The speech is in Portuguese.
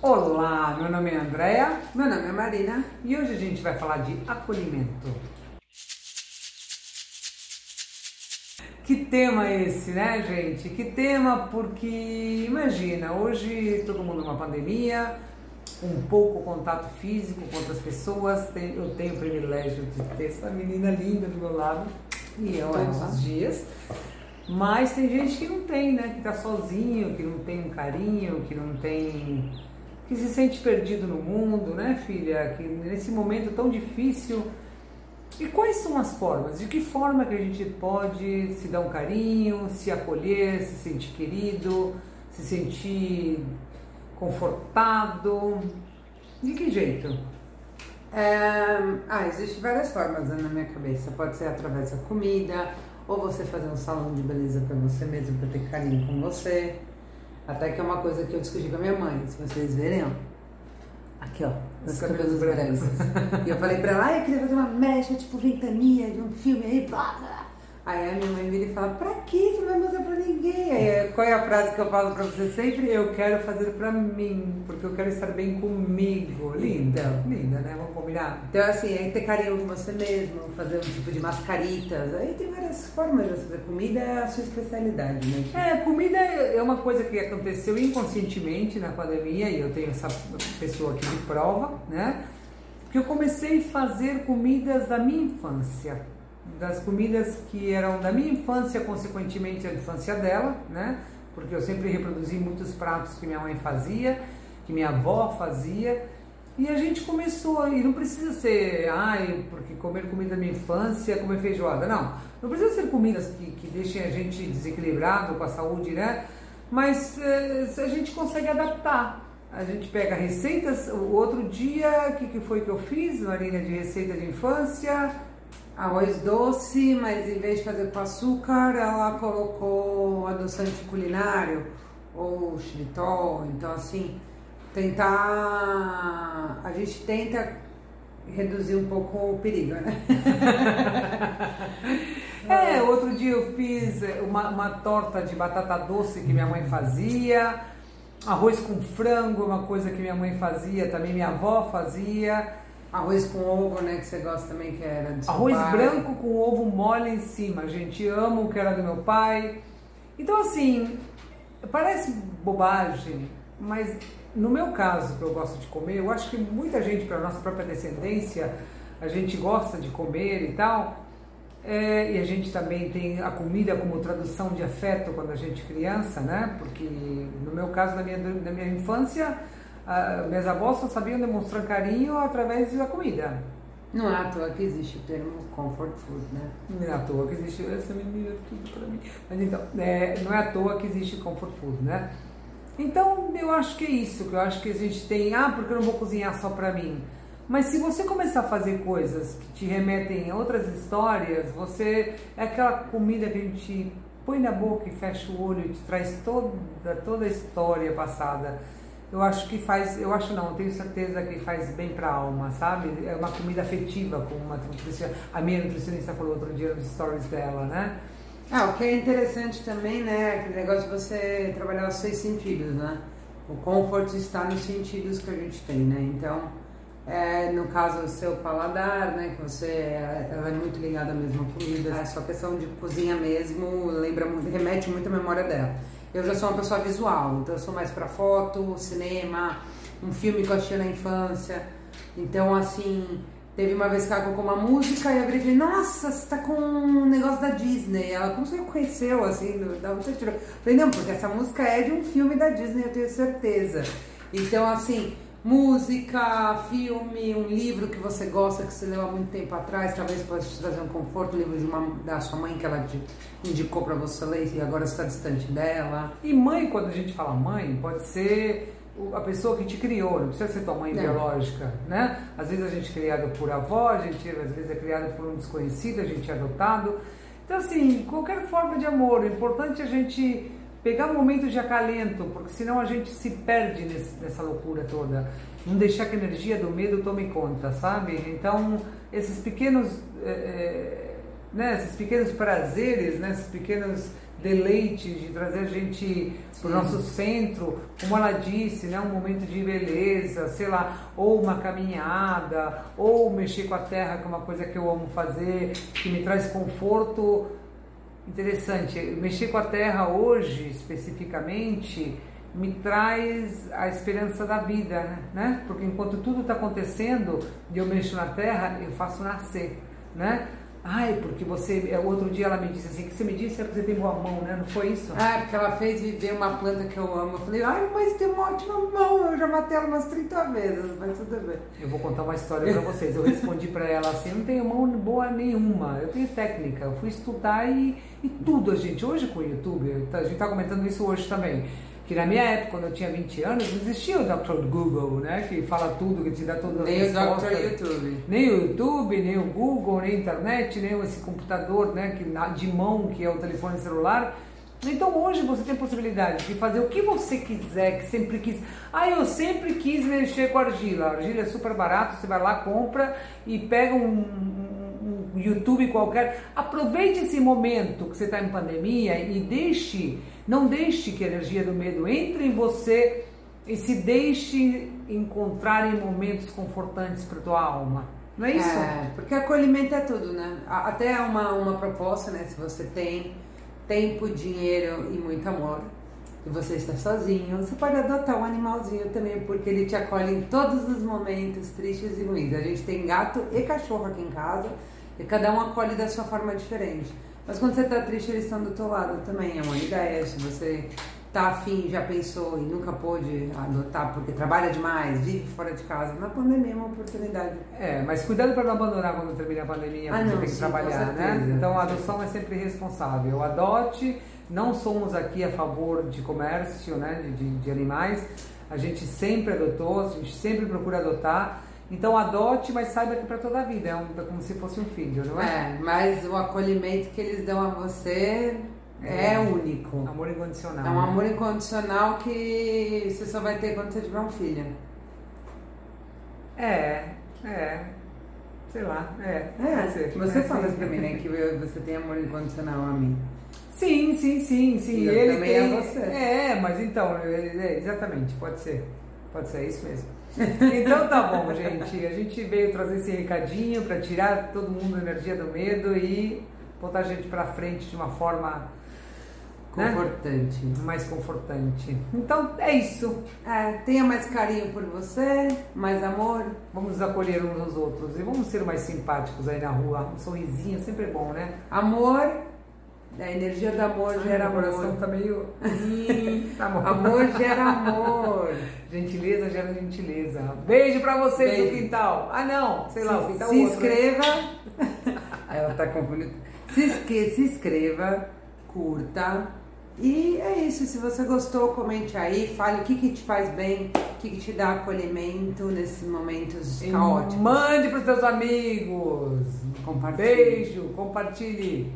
Olá, meu nome é Andréa Meu nome é Marina. e hoje a gente vai falar de acolhimento. Que tema esse, né, gente? Que tema porque, imagina, hoje todo mundo numa pandemia, com pouco contato físico com outras pessoas. Eu tenho o privilégio de ter essa menina linda do meu lado E eu, todos ela. os dias. Mas tem gente que não tem, né? Que tá sozinho, que não tem um carinho, que não tem. Que se sente perdido no mundo, né, filha? Que nesse momento tão difícil. E quais são as formas? De que forma que a gente pode se dar um carinho, se acolher, se sentir querido, se sentir confortado? De que jeito? É, ah, existem várias formas né, na minha cabeça. Pode ser através da comida, ou você fazer um salão de beleza pra você mesmo, pra ter carinho com você. Até que é uma coisa que eu discuti com a minha mãe, se vocês verem, ó. Aqui, ó, Os os cabelos brancos. brancos. e eu falei pra ela, ah, eu queria fazer uma mecha, tipo ventania de um filme aí, blá, blá. Aí a minha mãe vira e fala, pra que você não vai mostrar pra ninguém? Aí, qual é a frase que eu falo pra você sempre? Eu quero fazer pra mim, porque eu quero estar bem comigo. Linda, Então. linda, né? Vamos combinar? Então, assim, aí ter carinho com você mesmo, fazer um tipo de mascaritas. Aí tem várias formas de fazer comida, é a sua especialidade, né? É, comida é uma coisa que aconteceu inconscientemente na pandemia e eu tenho essa pessoa aqui de prova, né? Que eu comecei a fazer comidas da minha infância, das comidas que eram da minha infância, consequentemente a infância dela, né? Porque eu sempre reproduzi muitos pratos que minha mãe fazia, que minha avó fazia. E a gente começou, e não precisa ser, ai, porque comer comida da minha infância comer feijoada. Não, não precisa ser comidas que, que deixem a gente desequilibrado com a saúde, né? Mas eh, a gente consegue adaptar. A gente pega receitas, o outro dia, o que, que foi que eu fiz, Marina, de receita de infância? Arroz doce, mas em vez de fazer com açúcar, ela colocou adoçante culinário ou xilitol. Então, assim, tentar. A gente tenta reduzir um pouco o perigo, né? É, outro dia eu fiz uma, uma torta de batata doce que minha mãe fazia, arroz com frango, uma coisa que minha mãe fazia, também minha avó fazia. Arroz com ovo, né? Que você gosta também, que era de Arroz pai. branco com ovo mole em cima, gente. Amo o que era do meu pai. Então, assim, parece bobagem, mas no meu caso, que eu gosto de comer, eu acho que muita gente, para nossa própria descendência, a gente gosta de comer e tal. É, e a gente também tem a comida como tradução de afeto quando a gente é criança, né? Porque no meu caso, na minha, na minha infância, ah, minhas avós só sabiam demonstrar carinho através da comida. Não é à toa que existe o termo comfort food, né? Não é à toa que existe essa menina tudo pra mim. Mas então, é, não é à toa que existe comfort food, né? Então, eu acho que é isso, que eu acho que a gente tem, ah, porque eu não vou cozinhar só pra mim. Mas se você começar a fazer coisas que te remetem a outras histórias, você é aquela comida que a gente põe na boca e fecha o olho e te traz toda toda a história passada. Eu acho que faz, eu acho não, tenho certeza que faz bem para a alma, sabe? É uma comida afetiva, como uma a minha nutricionista falou outro dia nos stories dela, né? Ah, o que é interessante também, né? Aquele negócio de você trabalhar os seis sentidos, né? O comfort está nos sentidos que a gente tem, né? Então, é, no caso, o seu paladar, né? Que você ela é muito ligada à mesma comida. É só questão de cozinha mesmo, lembra, remete muito à memória dela. Eu já sou uma pessoa visual, então eu sou mais pra foto, cinema, um filme que eu assisti na infância. Então, assim, teve uma vez que ela colocou uma música e eu falei, nossa, você tá com um negócio da Disney. Ela, como você reconheceu, assim, da onde você tirou? Falei, não, porque essa música é de um filme da Disney, eu tenho certeza. Então, assim, música, filme, um livro que você gosta, que você leu há muito tempo atrás, talvez possa te trazer um conforto, livro de uma, da sua mãe que ela te indicou pra você ler e agora está distante dela. E mãe, quando a gente fala mãe, pode ser a pessoa que te criou, não precisa ser tua mãe Não. biológica, né? Às vezes a gente é criado por avó, a gente às vezes é criado por um desconhecido, a gente é adotado. Então, assim, qualquer forma de amor, o importante é a gente pegar momentos de acalento, porque senão a gente se perde nesse- nessa loucura toda. Não deixar que a energia do medo tome conta, sabe? Então, esses pequenos. eh, né, esses pequenos prazeres, né, esses pequenos deleites de trazer a gente para o nosso centro, como ela disse, né, um momento de beleza, sei lá, ou uma caminhada, ou mexer com a terra, que é uma coisa que eu amo fazer, que me traz conforto. Interessante, mexer com a terra hoje, especificamente, me traz a esperança da vida, né? Porque enquanto tudo está acontecendo e eu mexo na terra, eu faço nascer, né? Ai, porque você. É, outro dia ela me disse assim, que você me disse é que você tem boa mão, né? Não foi isso? Ah, porque ela fez viver uma planta que eu amo. Eu falei, ai, mas tem uma ótima mão, eu já matei ela umas 30 vezes, mas tudo bem. Eu vou contar uma história pra vocês. Eu respondi pra ela assim, não tenho mão boa nenhuma, eu tenho técnica, eu fui estudar e, e tudo, a gente. Hoje com o YouTube, a gente tá comentando isso hoje também que na minha época, quando eu tinha 20 anos, não existia o Dr. Google, né? Que fala tudo, que te dá todas as Nem o Dr. YouTube. Nem o YouTube, nem o Google, nem a internet, nem esse computador, né? Que, de mão, que é o telefone celular. Então hoje você tem a possibilidade de fazer o que você quiser, que sempre quis. Ah, eu sempre quis mexer com argila. A argila é super barato, você vai lá, compra e pega um YouTube qualquer. Aproveite esse momento que você está em pandemia e deixe não deixe que a energia do medo entre em você e se deixe encontrar em momentos confortantes para tua alma. Não é isso? É, porque acolhimento é tudo, né? Até uma, uma proposta, né? Se você tem tempo, dinheiro e muito amor, e você está sozinho, você pode adotar um animalzinho também, porque ele te acolhe em todos os momentos tristes e ruins. A gente tem gato e cachorro aqui em casa, e cada um acolhe da sua forma diferente. Mas quando você está triste, eles estão do teu lado também. É uma ideia. Se você tá afim, já pensou e nunca pôde adotar porque trabalha demais, vive fora de casa, na pandemia é uma oportunidade. É, mas cuidado para não abandonar quando termina a pandemia, ah, porque não, tem que sim, trabalhar, né? Então a adoção é sempre responsável. Adote, não somos aqui a favor de comércio né, de, de, de animais. A gente sempre adotou, a gente sempre procura adotar então adote, mas saiba que é para toda a vida, é, um, é, como se fosse um filho, não é? É, mas o acolhimento que eles dão a você é, é único. Amor incondicional. É um né? amor incondicional que você só vai ter quando você tiver um filho. É, é. Sei lá, é. É, você é, fala isso pra mim, né? Que você tem amor incondicional a mim. Sim, sim, sim, sim. E ele também tem... é você. É, mas então, é, exatamente, pode ser. Pode ser, é isso mesmo. Então tá bom, gente. A gente veio trazer esse recadinho para tirar todo mundo a energia do medo e botar a gente para frente de uma forma né? confortante, né? mais confortante. Então é isso. É, tenha mais carinho por você, mais amor. Vamos acolher uns aos outros e vamos ser mais simpáticos aí na rua. Um sorrisinho sempre é bom, né? Amor a energia do amor Ai, gera amor. O coração tá meio. tá amor gera amor. Gentileza gera gentileza. Beijo pra vocês Beijo. do quintal. Ah, não, sei lá, o quintal Se outro, né? inscreva. Ela tá confundindo. Se, se inscreva, curta. E é isso. Se você gostou, comente aí. Fale o que, que te faz bem, o que, que te dá acolhimento nesses momentos e caóticos. Mande pros seus amigos. Compartilhe. Beijo, compartilhe.